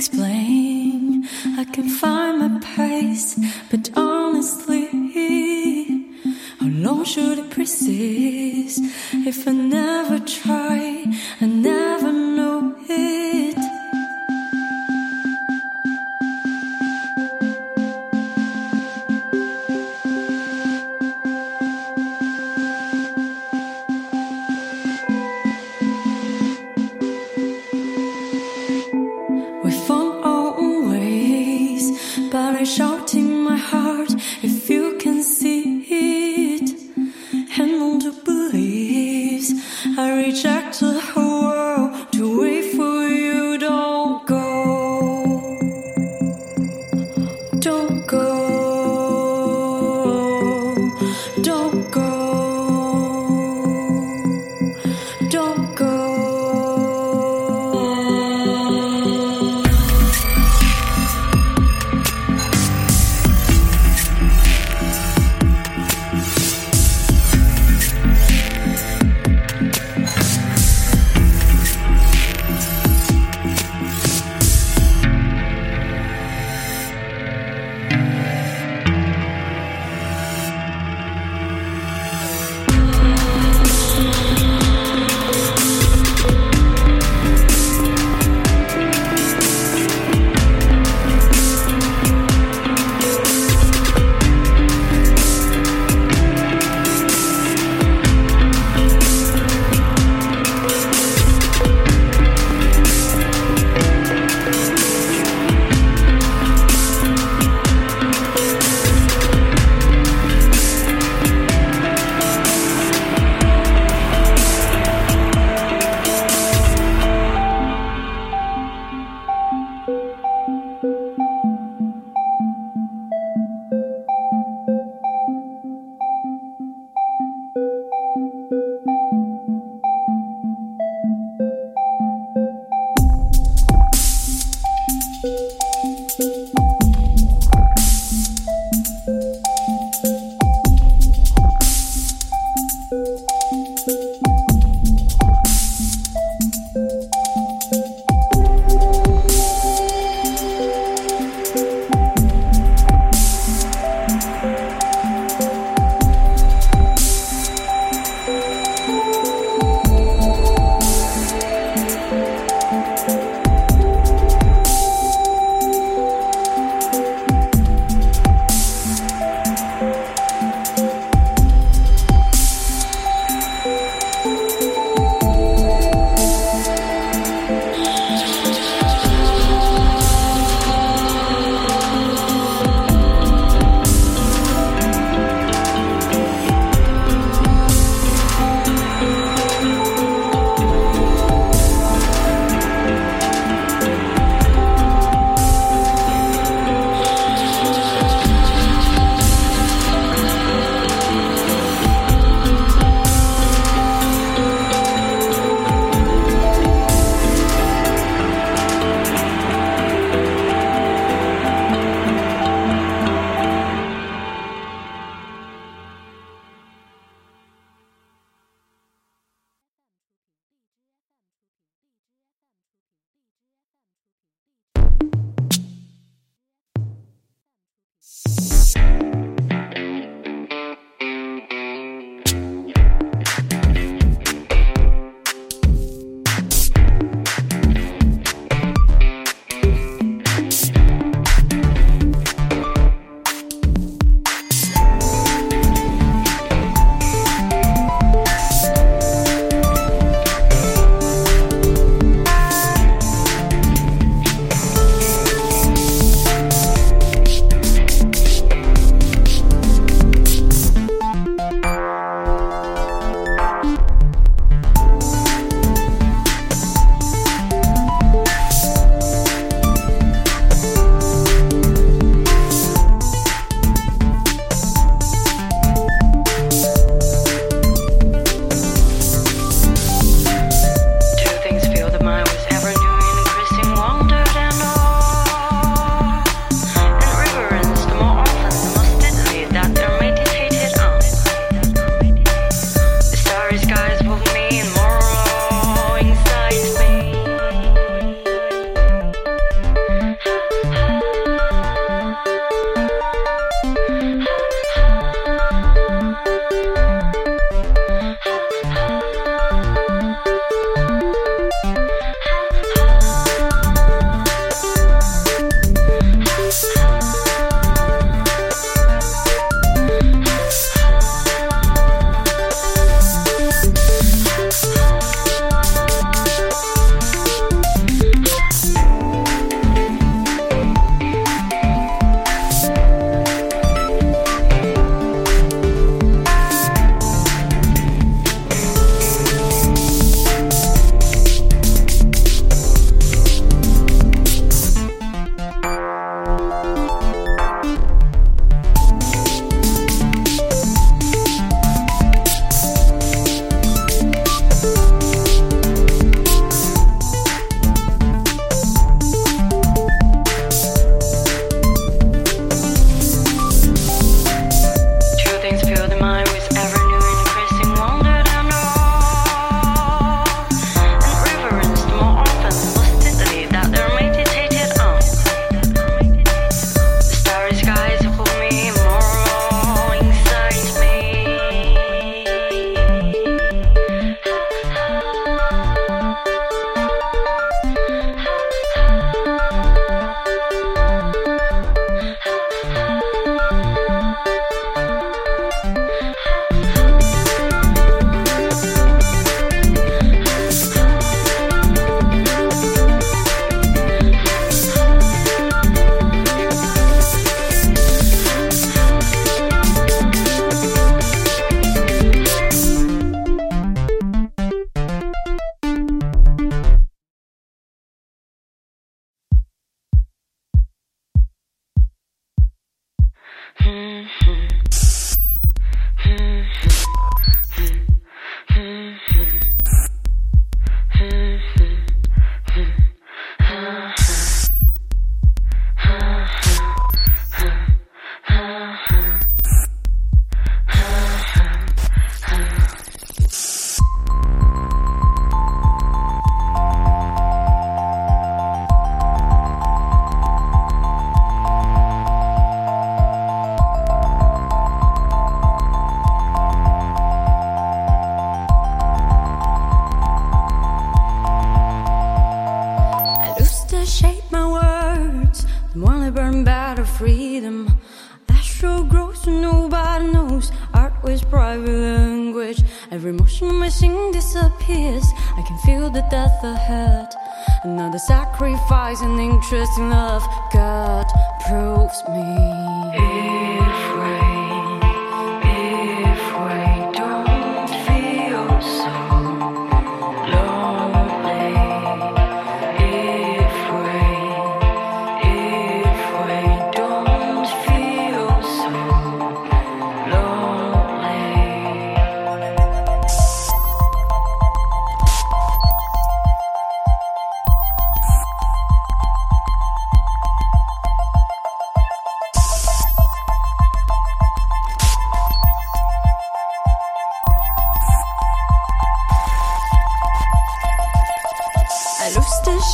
explain. I can find my pace, but honestly, how long should it persist if I never try?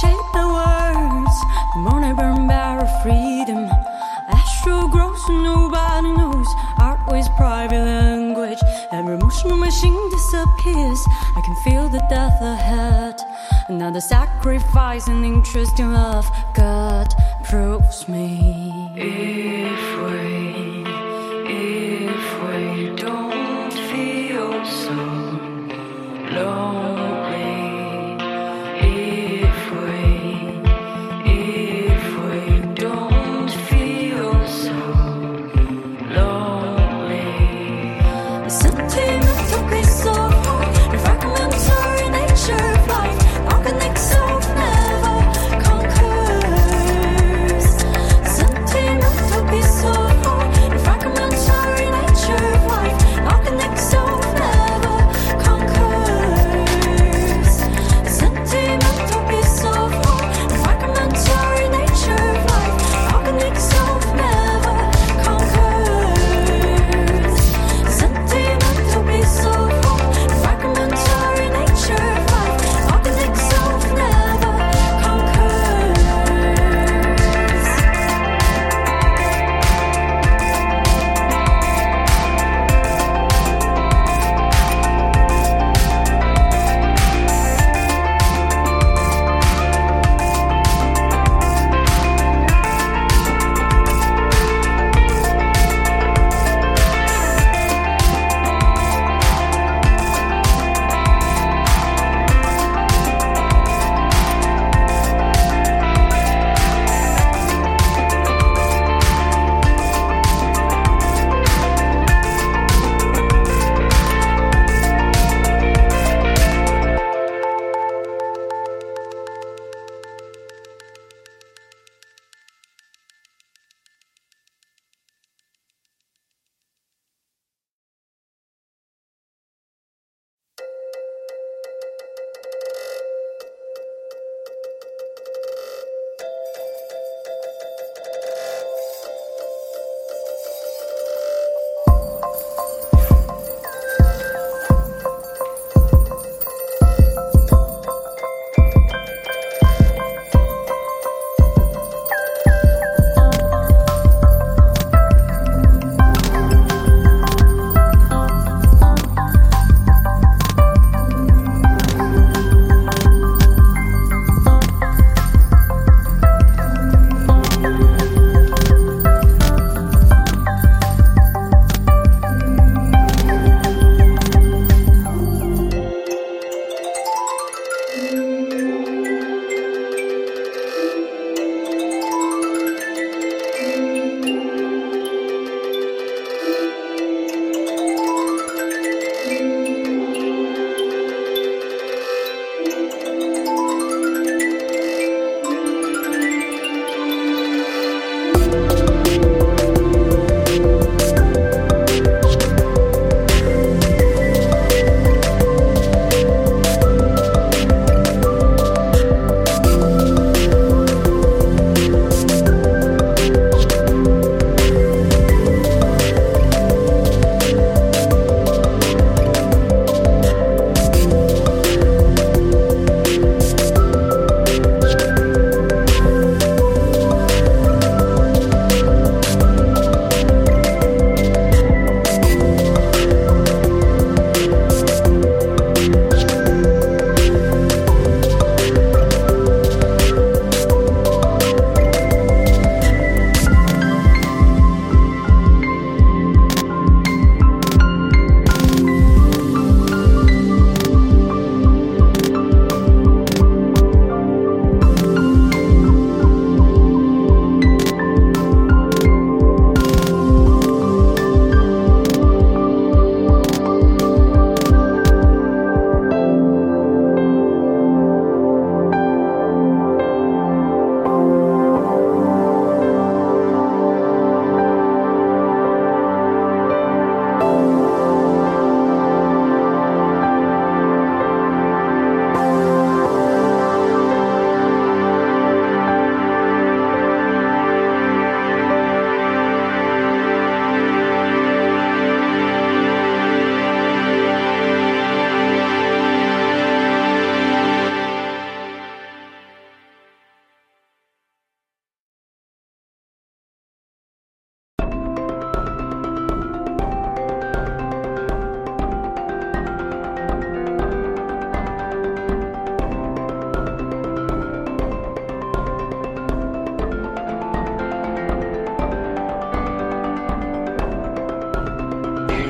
shape words. The I freedom, grows nobody knows. Private language. Every emotional machine disappears. I can feel the death ahead. Another sacrifice and interest in love. God proves me. Yeah.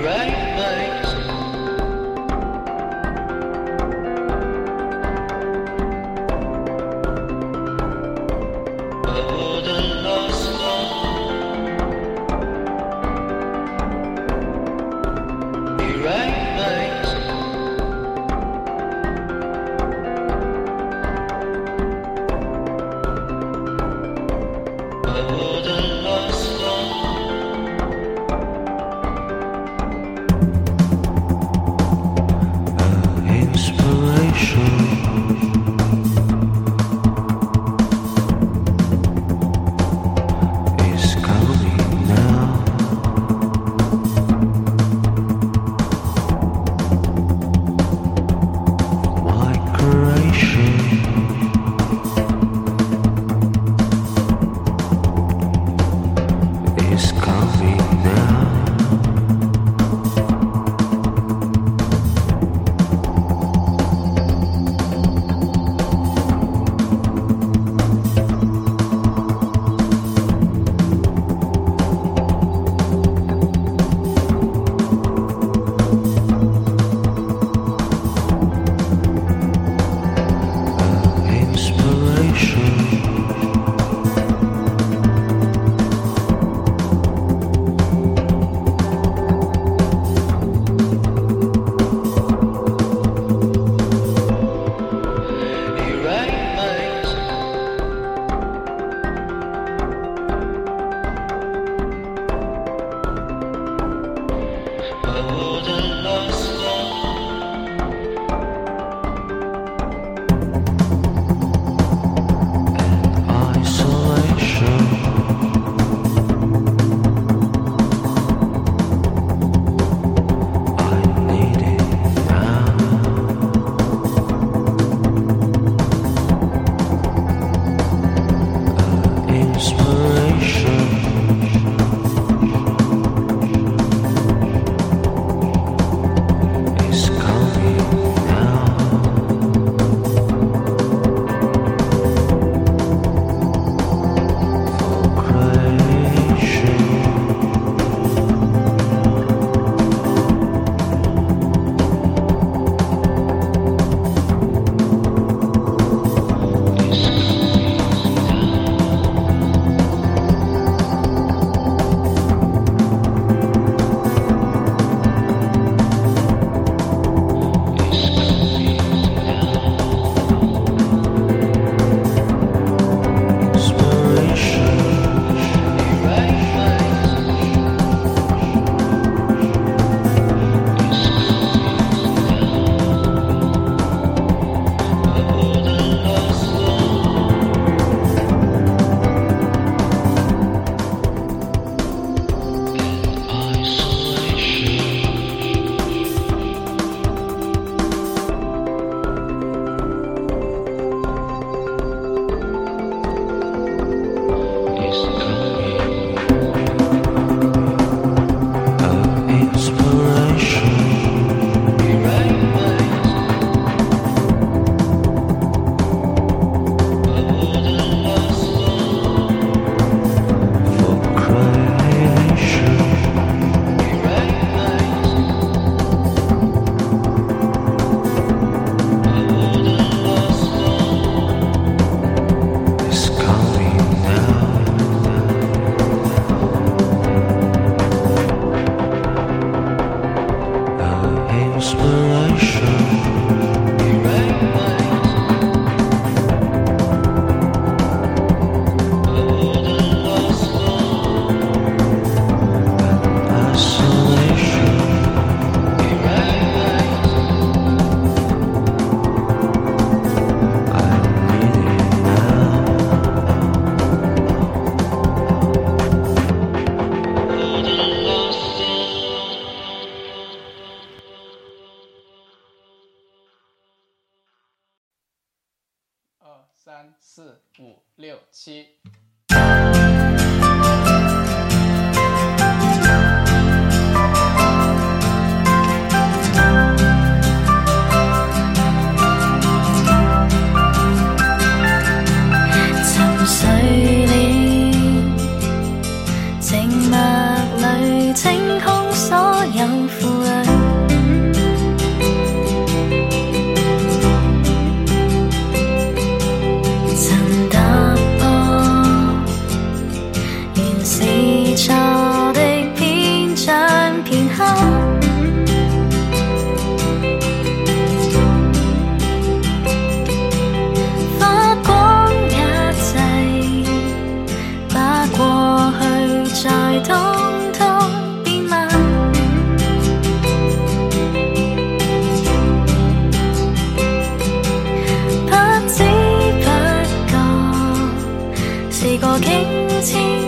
right by 通通变卖不知不觉试过境次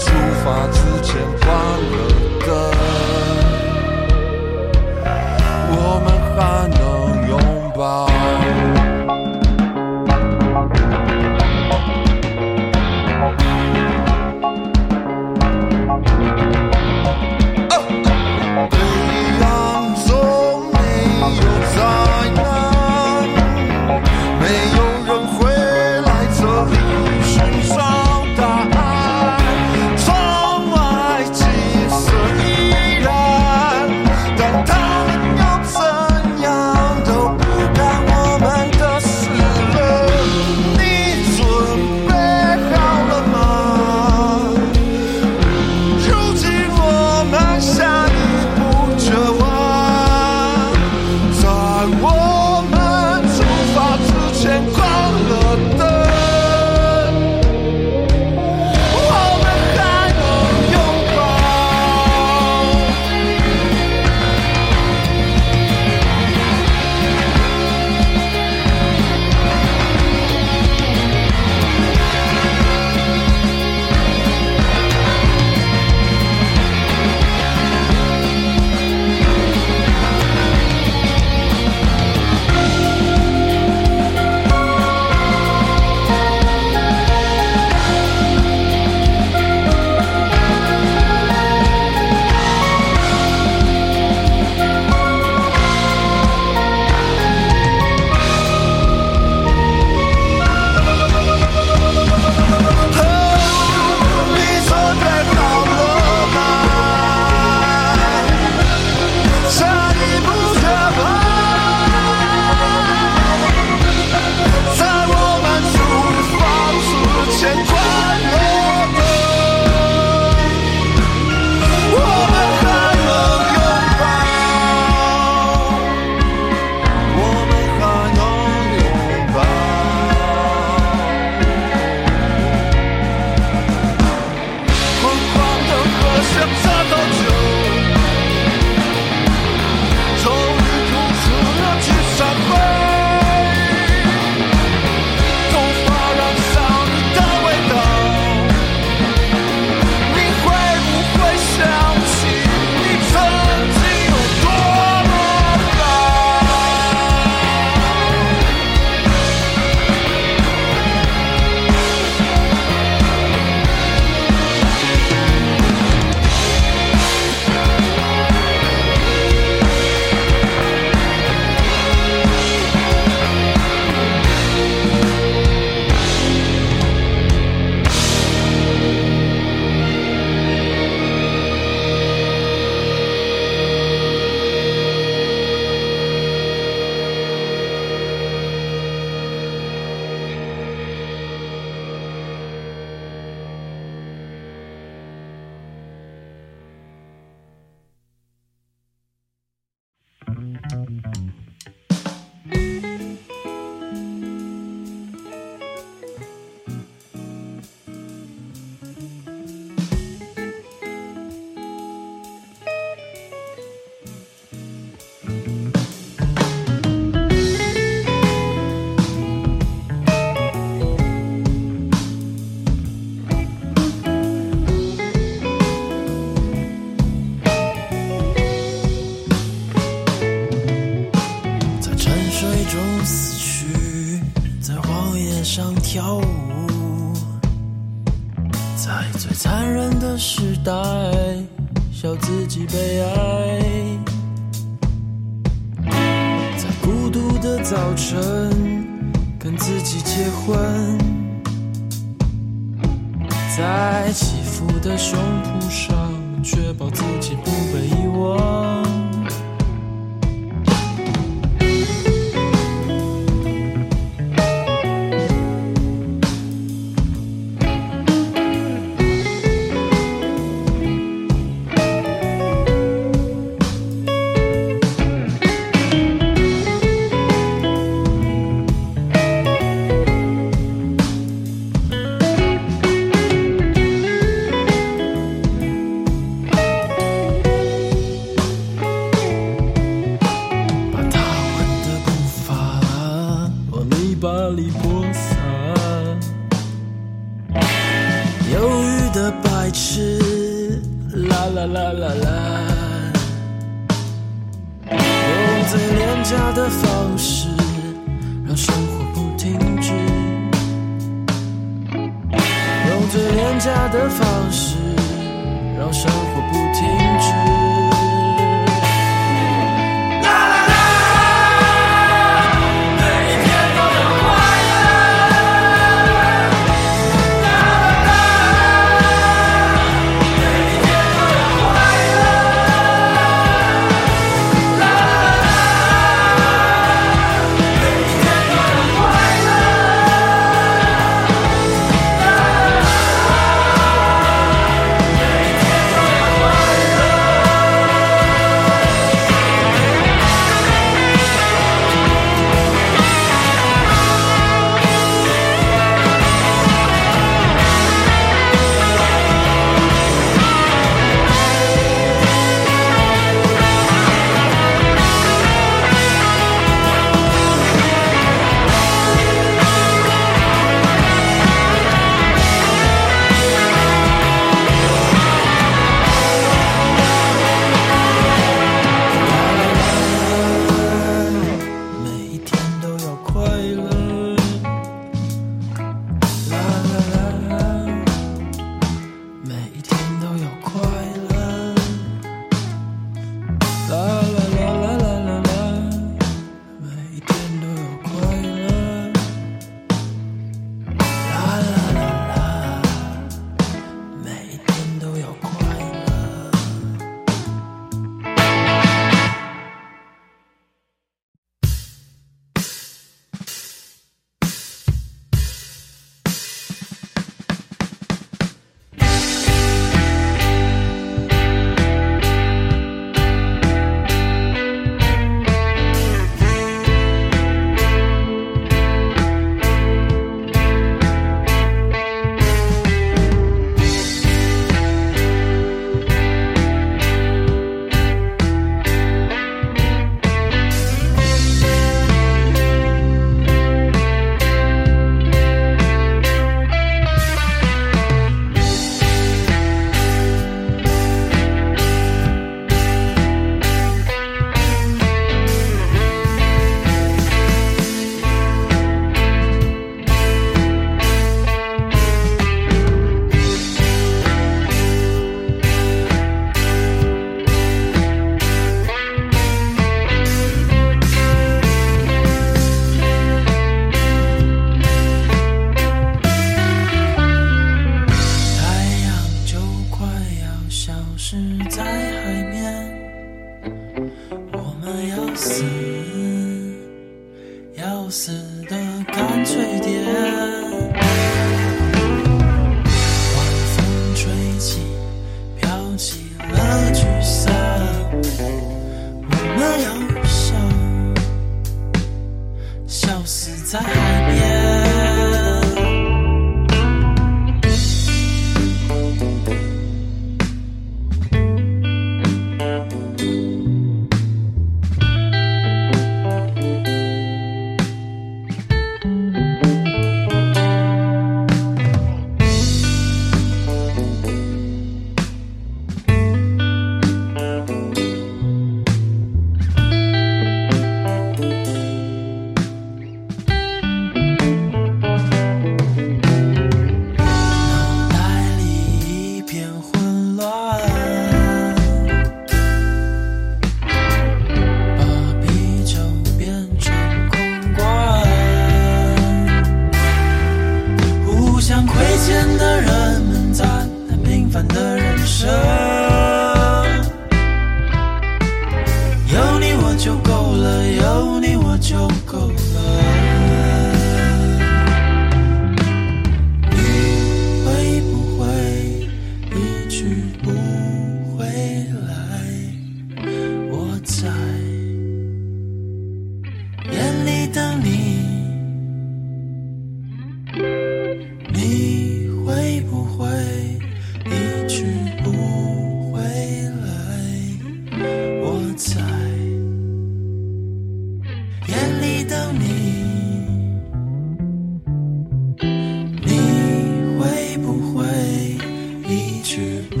去。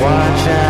Watch out.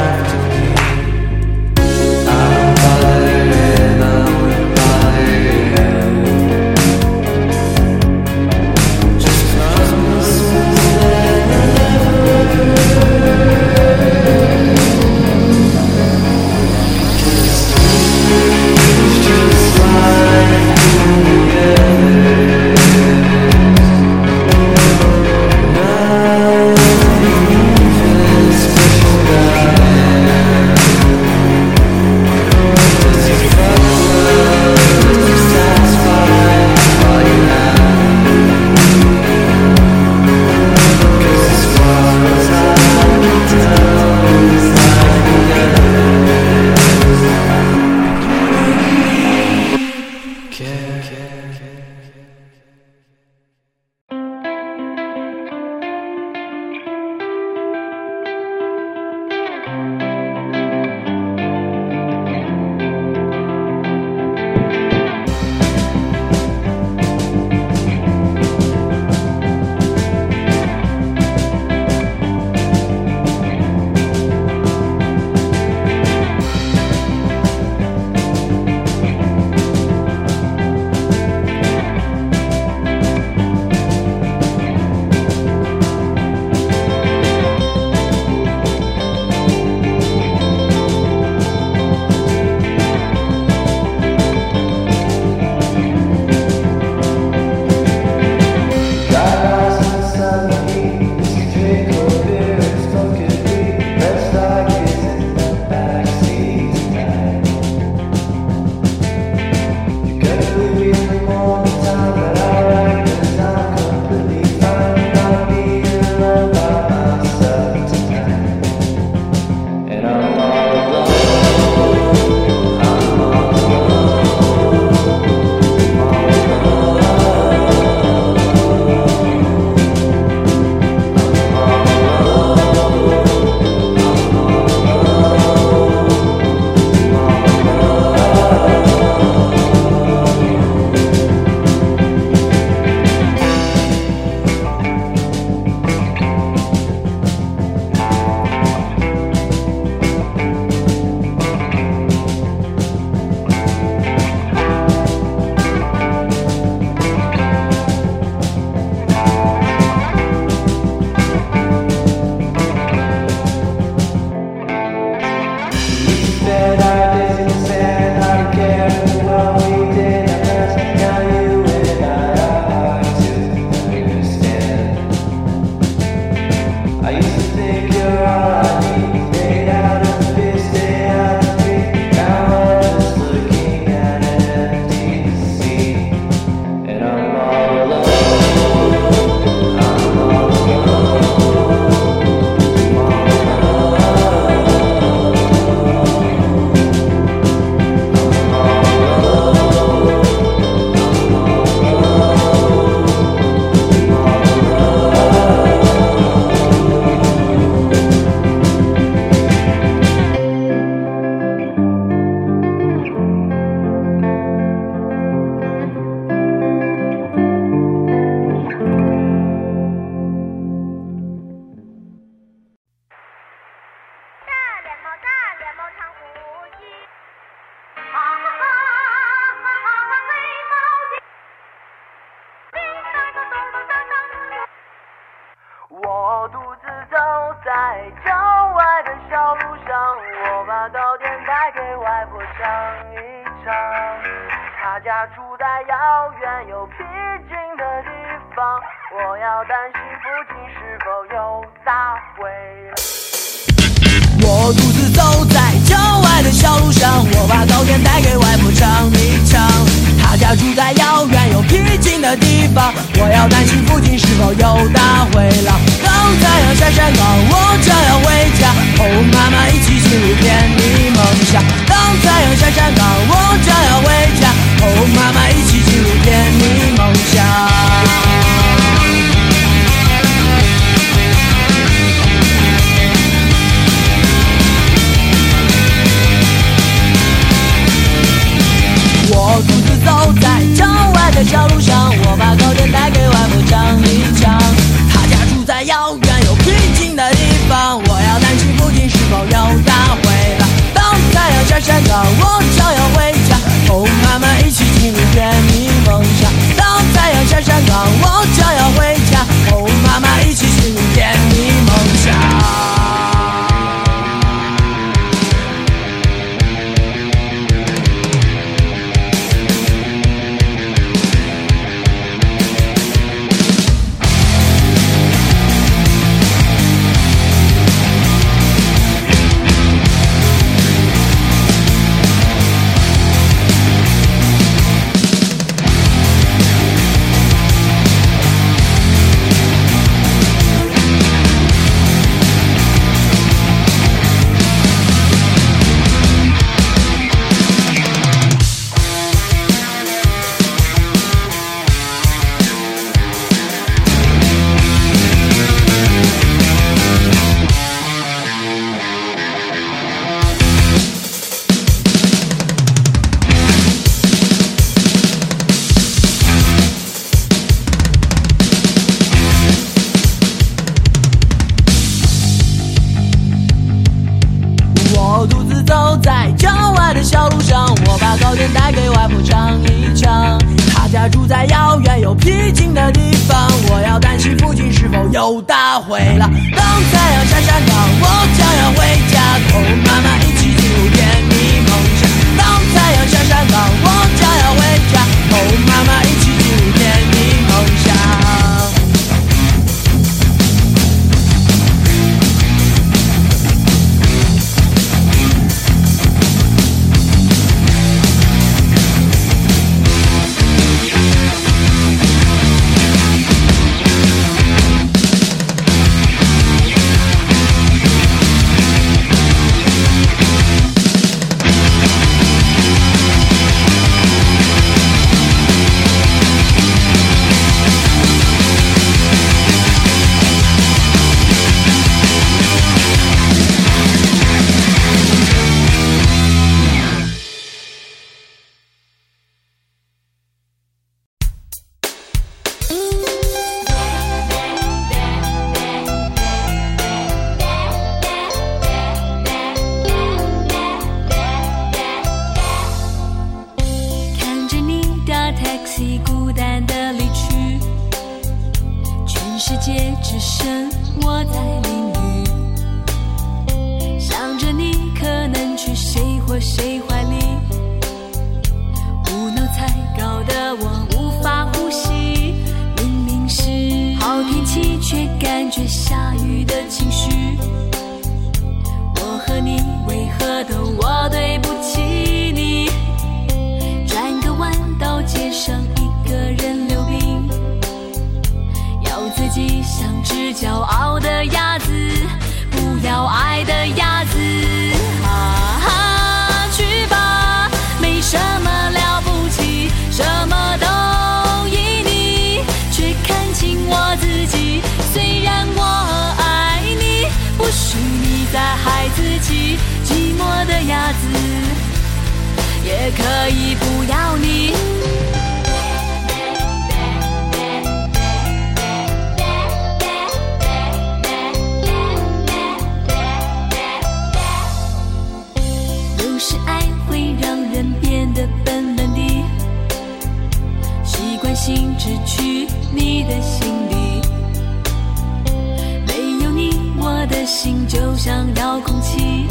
有你，我的心就像遥控器。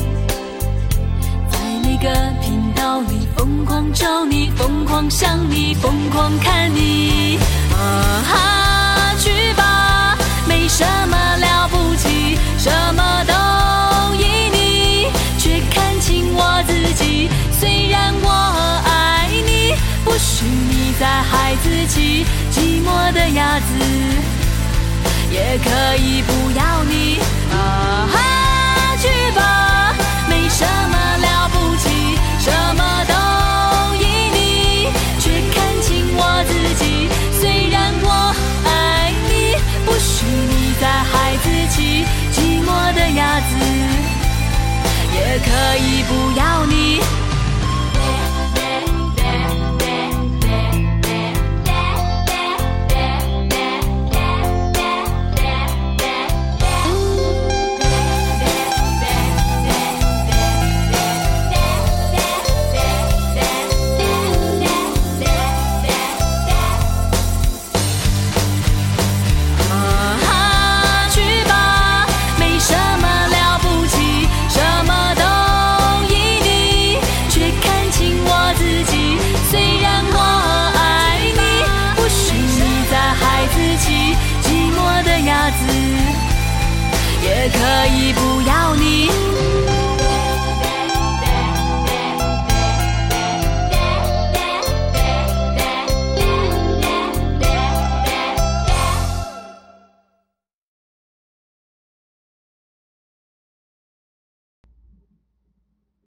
在每个频道里疯狂找你，疯狂想你，疯狂看你。啊哈，去吧，没什么了不起，什么都依你，却看清我自己。虽然我爱你，不许你再孩子气，寂寞的鸭子也可以不要你。啊哈，什么了不起，什么都依你，却看清我自己。虽然我爱你，不许你再孩子气，寂寞的鸭子也可以不要你。